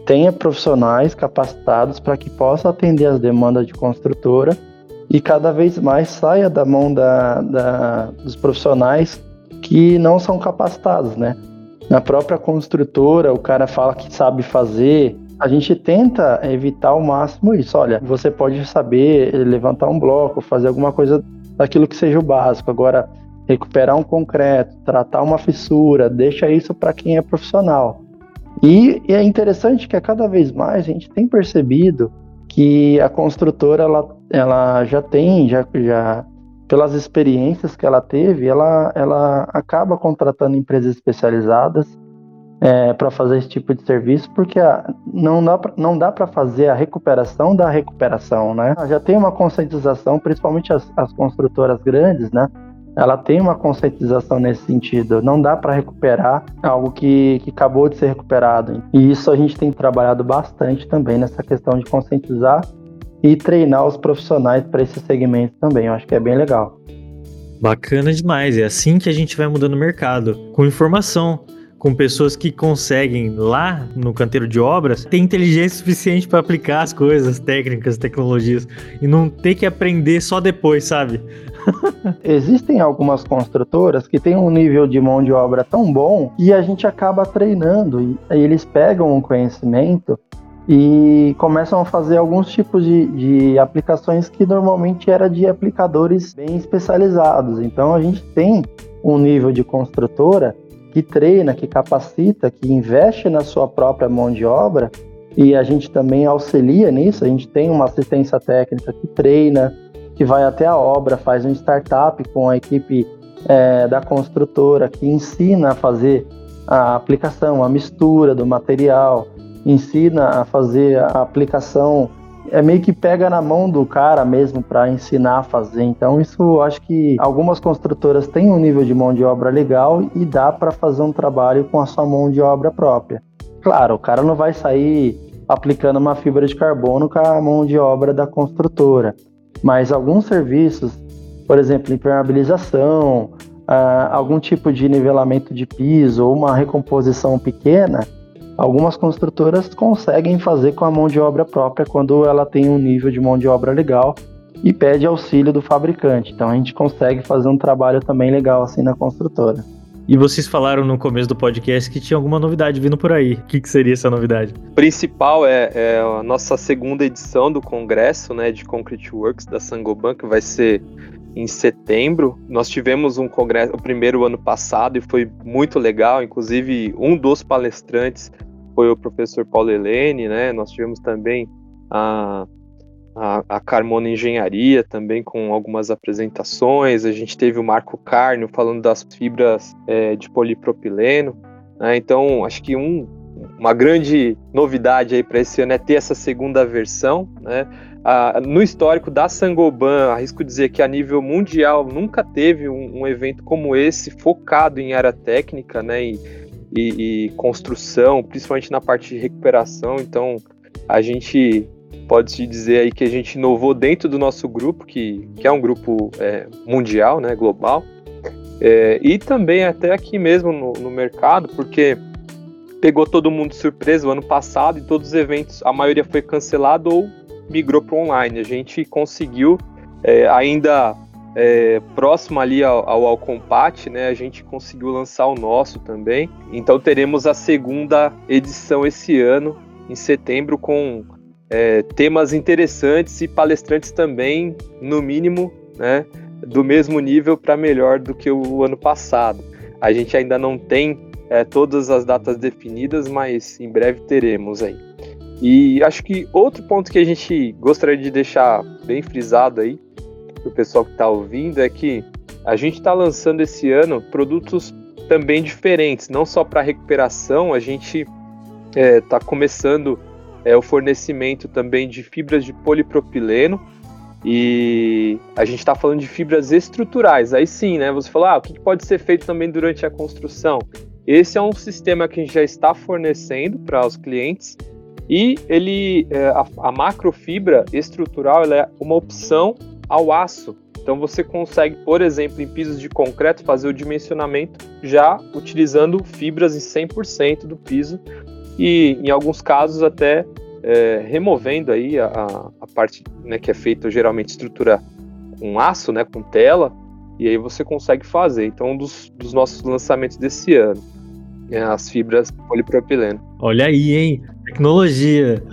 tenha profissionais capacitados para que possa atender as demandas de construtora e cada vez mais saia da mão da, da, dos profissionais que não são capacitados, né? Na própria construtora, o cara fala que sabe fazer. A gente tenta evitar ao máximo isso. Olha, você pode saber levantar um bloco, fazer alguma coisa daquilo que seja o básico. Agora, recuperar um concreto, tratar uma fissura, deixa isso para quem é profissional. E, e, é interessante que a cada vez mais a gente tem percebido que a construtora ela, ela já tem, já, já pelas experiências que ela teve, ela, ela acaba contratando empresas especializadas é, para fazer esse tipo de serviço, porque a, não dá não dá para fazer a recuperação da recuperação, né? Já tem uma conscientização, principalmente as, as construtoras grandes, né? Ela tem uma conscientização nesse sentido. Não dá para recuperar algo que, que acabou de ser recuperado. E isso a gente tem trabalhado bastante também nessa questão de conscientizar e treinar os profissionais para esse segmento também. Eu acho que é bem legal.
Bacana demais. É assim que a gente vai mudando o mercado, com informação, com pessoas que conseguem lá no canteiro de obras ter inteligência suficiente para aplicar as coisas, técnicas, tecnologias e não ter que aprender só depois, sabe?
Existem algumas construtoras que têm um nível de mão de obra tão bom que a gente acaba treinando e eles pegam um conhecimento e começam a fazer alguns tipos de, de aplicações que normalmente era de aplicadores bem especializados. Então a gente tem um nível de construtora que treina, que capacita, que investe na sua própria mão de obra e a gente também auxilia nisso. A gente tem uma assistência técnica que treina, que vai até a obra, faz um startup com a equipe é, da construtora que ensina a fazer a aplicação, a mistura do material, ensina a fazer a aplicação, é meio que pega na mão do cara mesmo para ensinar a fazer. Então isso acho que algumas construtoras têm um nível de mão de obra legal e dá para fazer um trabalho com a sua mão de obra própria. Claro, o cara não vai sair aplicando uma fibra de carbono com a mão de obra da construtora, mas alguns serviços, por exemplo, impermeabilização, uh, algum tipo de nivelamento de piso ou uma recomposição pequena, algumas construtoras conseguem fazer com a mão de obra própria quando ela tem um nível de mão de obra legal e pede auxílio do fabricante. Então a gente consegue fazer um trabalho também legal assim na construtora.
E vocês falaram no começo do podcast que tinha alguma novidade vindo por aí. O que, que seria essa novidade?
Principal é, é, a nossa segunda edição do congresso né, de Concrete Works da Sangoban, que vai ser em setembro. Nós tivemos um congresso, o primeiro ano passado, e foi muito legal. Inclusive, um dos palestrantes foi o professor Paulo Helene, né? Nós tivemos também a, a, a Carmona Engenharia, também com algumas apresentações. A gente teve o Marco Carnio falando das fibras é, de polipropileno. Né? Então, acho que um, uma grande novidade aí para esse ano é ter essa segunda versão, né? Ah, no histórico da Sangoban, arrisco dizer que a nível mundial nunca teve um, um evento como esse focado em área técnica, né, e, e, e, construção, principalmente na parte de recuperação. Então, a gente pode dizer aí que a gente inovou dentro do nosso grupo, que, que é um grupo é, mundial, né, global, é, e também até aqui mesmo no, no mercado, porque pegou todo mundo de surpresa o ano passado e todos os eventos, a maioria foi cancelado ou migrou para online. A gente conseguiu, é, ainda é, próximo ali ao, ao Alcompat, né, a gente conseguiu lançar o nosso também. Então teremos a segunda edição esse ano, em setembro, com é, temas interessantes e palestrantes também, no mínimo, né, do mesmo nível para melhor do que o ano passado. A gente ainda não tem é, todas as datas definidas, mas em breve teremos aí. E acho que outro ponto que a gente gostaria de deixar bem frisado aí para o pessoal que está ouvindo é que a gente está lançando esse ano produtos também diferentes, não só para recuperação, a gente está é, tá começando é, o fornecimento também de fibras de polipropileno e a gente está falando de fibras estruturais. Aí sim, né? Você falou, ah, o que pode ser feito também durante a construção? Esse é um sistema que a gente já está fornecendo para os clientes e ele, é, a, a macrofibra estrutural é uma opção ao aço. Então você consegue, por exemplo, em pisos de concreto, fazer o dimensionamento já utilizando fibras em 100% do piso e, em alguns casos, até é, removendo aí a, a parte né, que é feita geralmente estrutura com aço, né, com tela, e aí você consegue fazer. Então, um dos, dos nossos lançamentos desse ano é as fibras polipropileno.
Olha aí, hein? Tecnologia.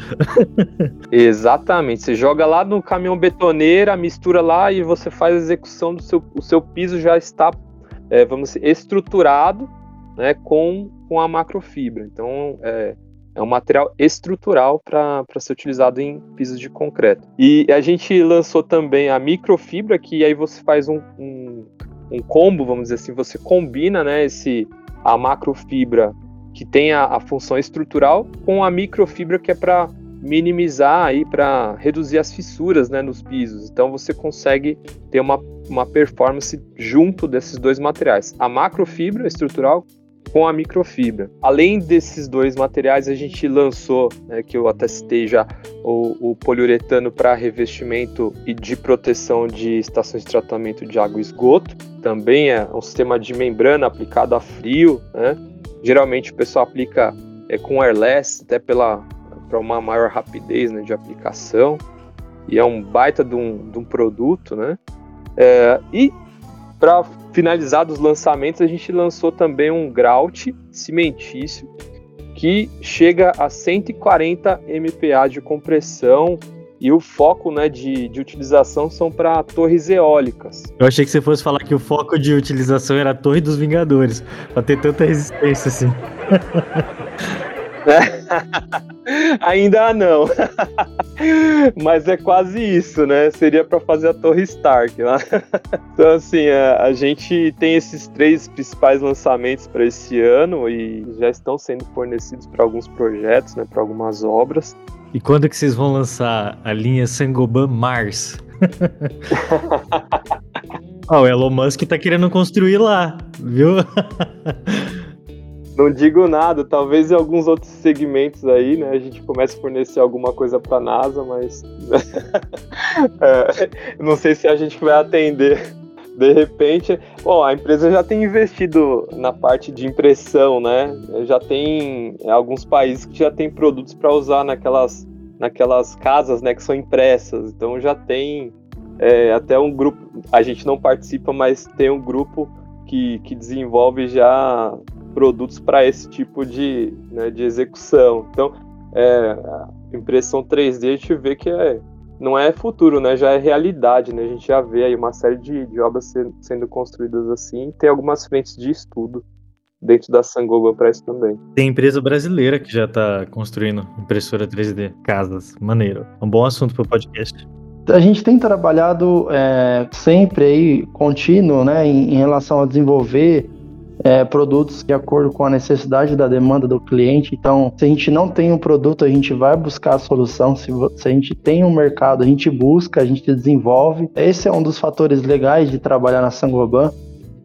Exatamente. Você joga lá no caminhão betoneira, mistura lá e você faz a execução do seu. O seu piso já está, é, vamos dizer, estruturado né, com, com a macrofibra. Então é, é um material estrutural para ser utilizado em pisos de concreto. E a gente lançou também a microfibra, que aí você faz um, um, um combo, vamos dizer assim, você combina né, esse, a macrofibra que tem a, a função estrutural com a microfibra que é para minimizar aí para reduzir as fissuras né, nos pisos. Então você consegue ter uma, uma performance junto desses dois materiais. A macrofibra estrutural com a microfibra. Além desses dois materiais, a gente lançou, né, que eu até citei já, o, o poliuretano para revestimento e de proteção de estações de tratamento de água e esgoto. Também é um sistema de membrana aplicado a frio, né? Geralmente o pessoal aplica é, com airless, até pela para uma maior rapidez né, de aplicação. E é um baita de um, de um produto, né? É, e para finalizar dos lançamentos, a gente lançou também um grout cimentício que chega a 140 MPa de compressão e o foco né, de, de utilização são para torres eólicas.
Eu achei que você fosse falar que o foco de utilização era a Torre dos Vingadores, para ter tanta resistência assim.
Ainda não. Mas é quase isso, né? Seria para fazer a Torre Stark lá. Então, assim, a, a, gente tem esses três principais lançamentos para esse ano e já estão sendo fornecidos para alguns projetos, né? Para algumas obras.
E quando que vocês vão lançar a linha Sangoban Mars? oh, o Elon Musk tá querendo construir lá, viu?
Não digo nada, talvez em alguns outros segmentos aí, né, a gente comece a fornecer alguma coisa para NASA, mas é, não sei se a gente vai atender. De repente, bom, a empresa já tem investido na parte de impressão, né? Já tem alguns países que já tem produtos para usar naquelas, naquelas casas, né, que são impressas. Então já tem é, até um grupo, a gente não participa, mas tem um grupo que, que desenvolve já produtos para esse tipo de, né, de execução. Então, é, a impressão 3D a gente vê que é, não é futuro, né, já é realidade. Né, a gente já vê aí uma série de, de obras sendo, sendo construídas assim. Tem algumas frentes de estudo dentro da Sangoba para isso também.
Tem empresa brasileira que já está construindo impressora 3D, casas, maneiro. Um bom assunto para o podcast.
A gente tem trabalhado é, sempre aí, contínuo, né, em, em relação a desenvolver é, produtos de acordo com a necessidade da demanda do cliente. Então, se a gente não tem um produto, a gente vai buscar a solução. Se, se a gente tem um mercado, a gente busca, a gente desenvolve. Esse é um dos fatores legais de trabalhar na Sangoban.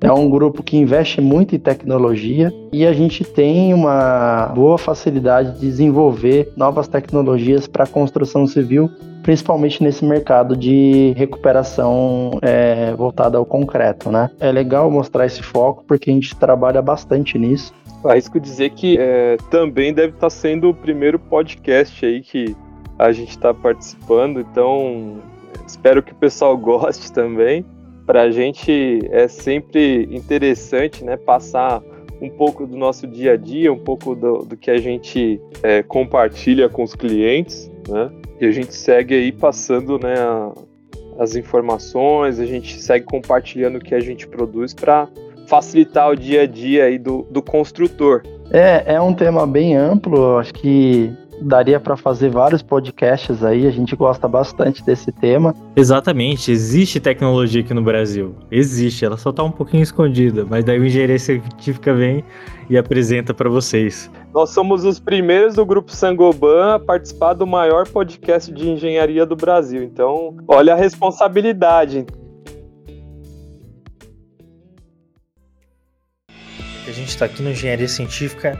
É um grupo que investe muito em tecnologia e a gente tem uma boa facilidade de desenvolver novas tecnologias para a construção civil principalmente nesse mercado de recuperação é, voltada ao concreto, né? É legal mostrar esse foco porque a gente trabalha bastante nisso.
Arrisco dizer que é, também deve estar sendo o primeiro podcast aí que a gente está participando, então espero que o pessoal goste também. Para a gente é sempre interessante, né, passar um pouco do nosso dia a dia, um pouco do, do que a gente é, compartilha com os clientes, né? E a gente segue aí passando né, a, as informações, a gente segue compartilhando o que a gente produz para facilitar o dia a dia aí do, do construtor.
É, é um tema bem amplo, acho que daria para fazer vários podcasts aí, a gente gosta bastante desse tema.
Exatamente, existe tecnologia aqui no Brasil. Existe, ela só tá um pouquinho escondida, mas daí o engenharia científica vem e apresenta para vocês.
Nós somos os primeiros do grupo Sangoban a participar do maior podcast de engenharia do Brasil. Então, olha a responsabilidade.
A gente está aqui no Engenharia Científica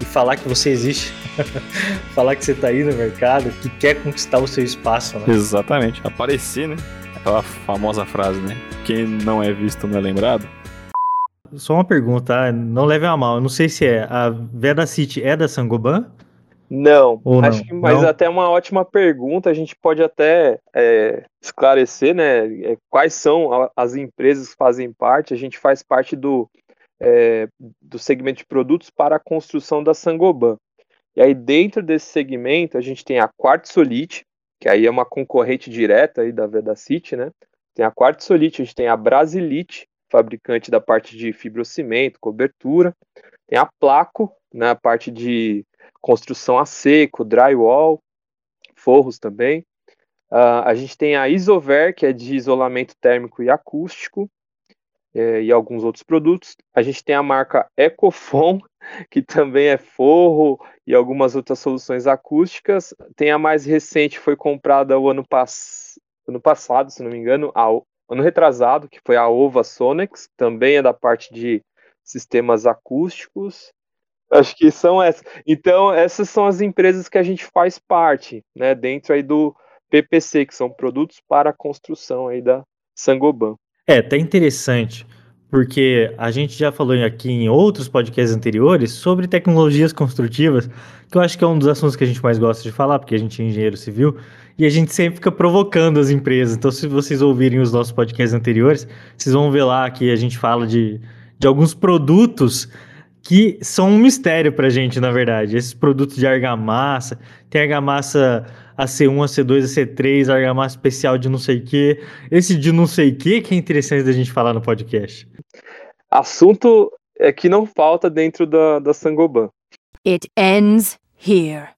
e falar que você existe, falar que você está aí no mercado, que quer conquistar o seu espaço, né?
Exatamente, aparecer, né? Aquela famosa frase, né? Quem não é visto não é lembrado.
Só uma pergunta, tá? não leve a mal, eu não sei se é, a Veda City é da Sangoban?
Não, Ou acho não? que, mas não? até uma ótima pergunta, a gente pode até é, esclarecer, né, é, quais são as empresas que fazem parte, a gente faz parte do é, do segmento de produtos para a construção da Sangoban. E aí dentro desse segmento a gente tem a Quartzolite, que aí é uma concorrente direta aí da Vedacity, né? Tem a Quartzolite, a gente tem a Brasilite, fabricante da parte de fibrocimento, cobertura. Tem a Placo, né, a parte de construção a seco, drywall, forros também. Uh, a gente tem a Isover, que é de isolamento térmico e acústico é, e alguns outros produtos. A gente tem a marca Ecofon, que também é forro e algumas outras soluções acústicas. Tem a mais recente, foi comprada o ano, pass ano passado, se não me engano, ao ano retrasado, que foi a Ova Sonex, também é da parte de sistemas acústicos. Acho que são essas. Então, essas são as empresas que a gente faz parte, né, dentro aí do PPC, que são produtos para a construção aí da Sangoban.
É, tá interessante, porque a gente já falou aqui em outros podcasts anteriores sobre tecnologias construtivas, que eu acho que é um dos assuntos que a gente mais gosta de falar, porque a gente é engenheiro civil, e a gente sempre fica provocando as empresas. Então, se vocês ouvirem os nossos podcasts anteriores, vocês vão ver lá que a gente fala de, de alguns produtos que são um mistério pra gente, na verdade. Esses produtos de argamassa, tem argamassa AC1, AC2, AC3, argamassa especial de não sei o que. Esse de não sei o que que é interessante da gente falar no podcast.
Assunto é que não falta dentro da, da Sangoban.
It ends here.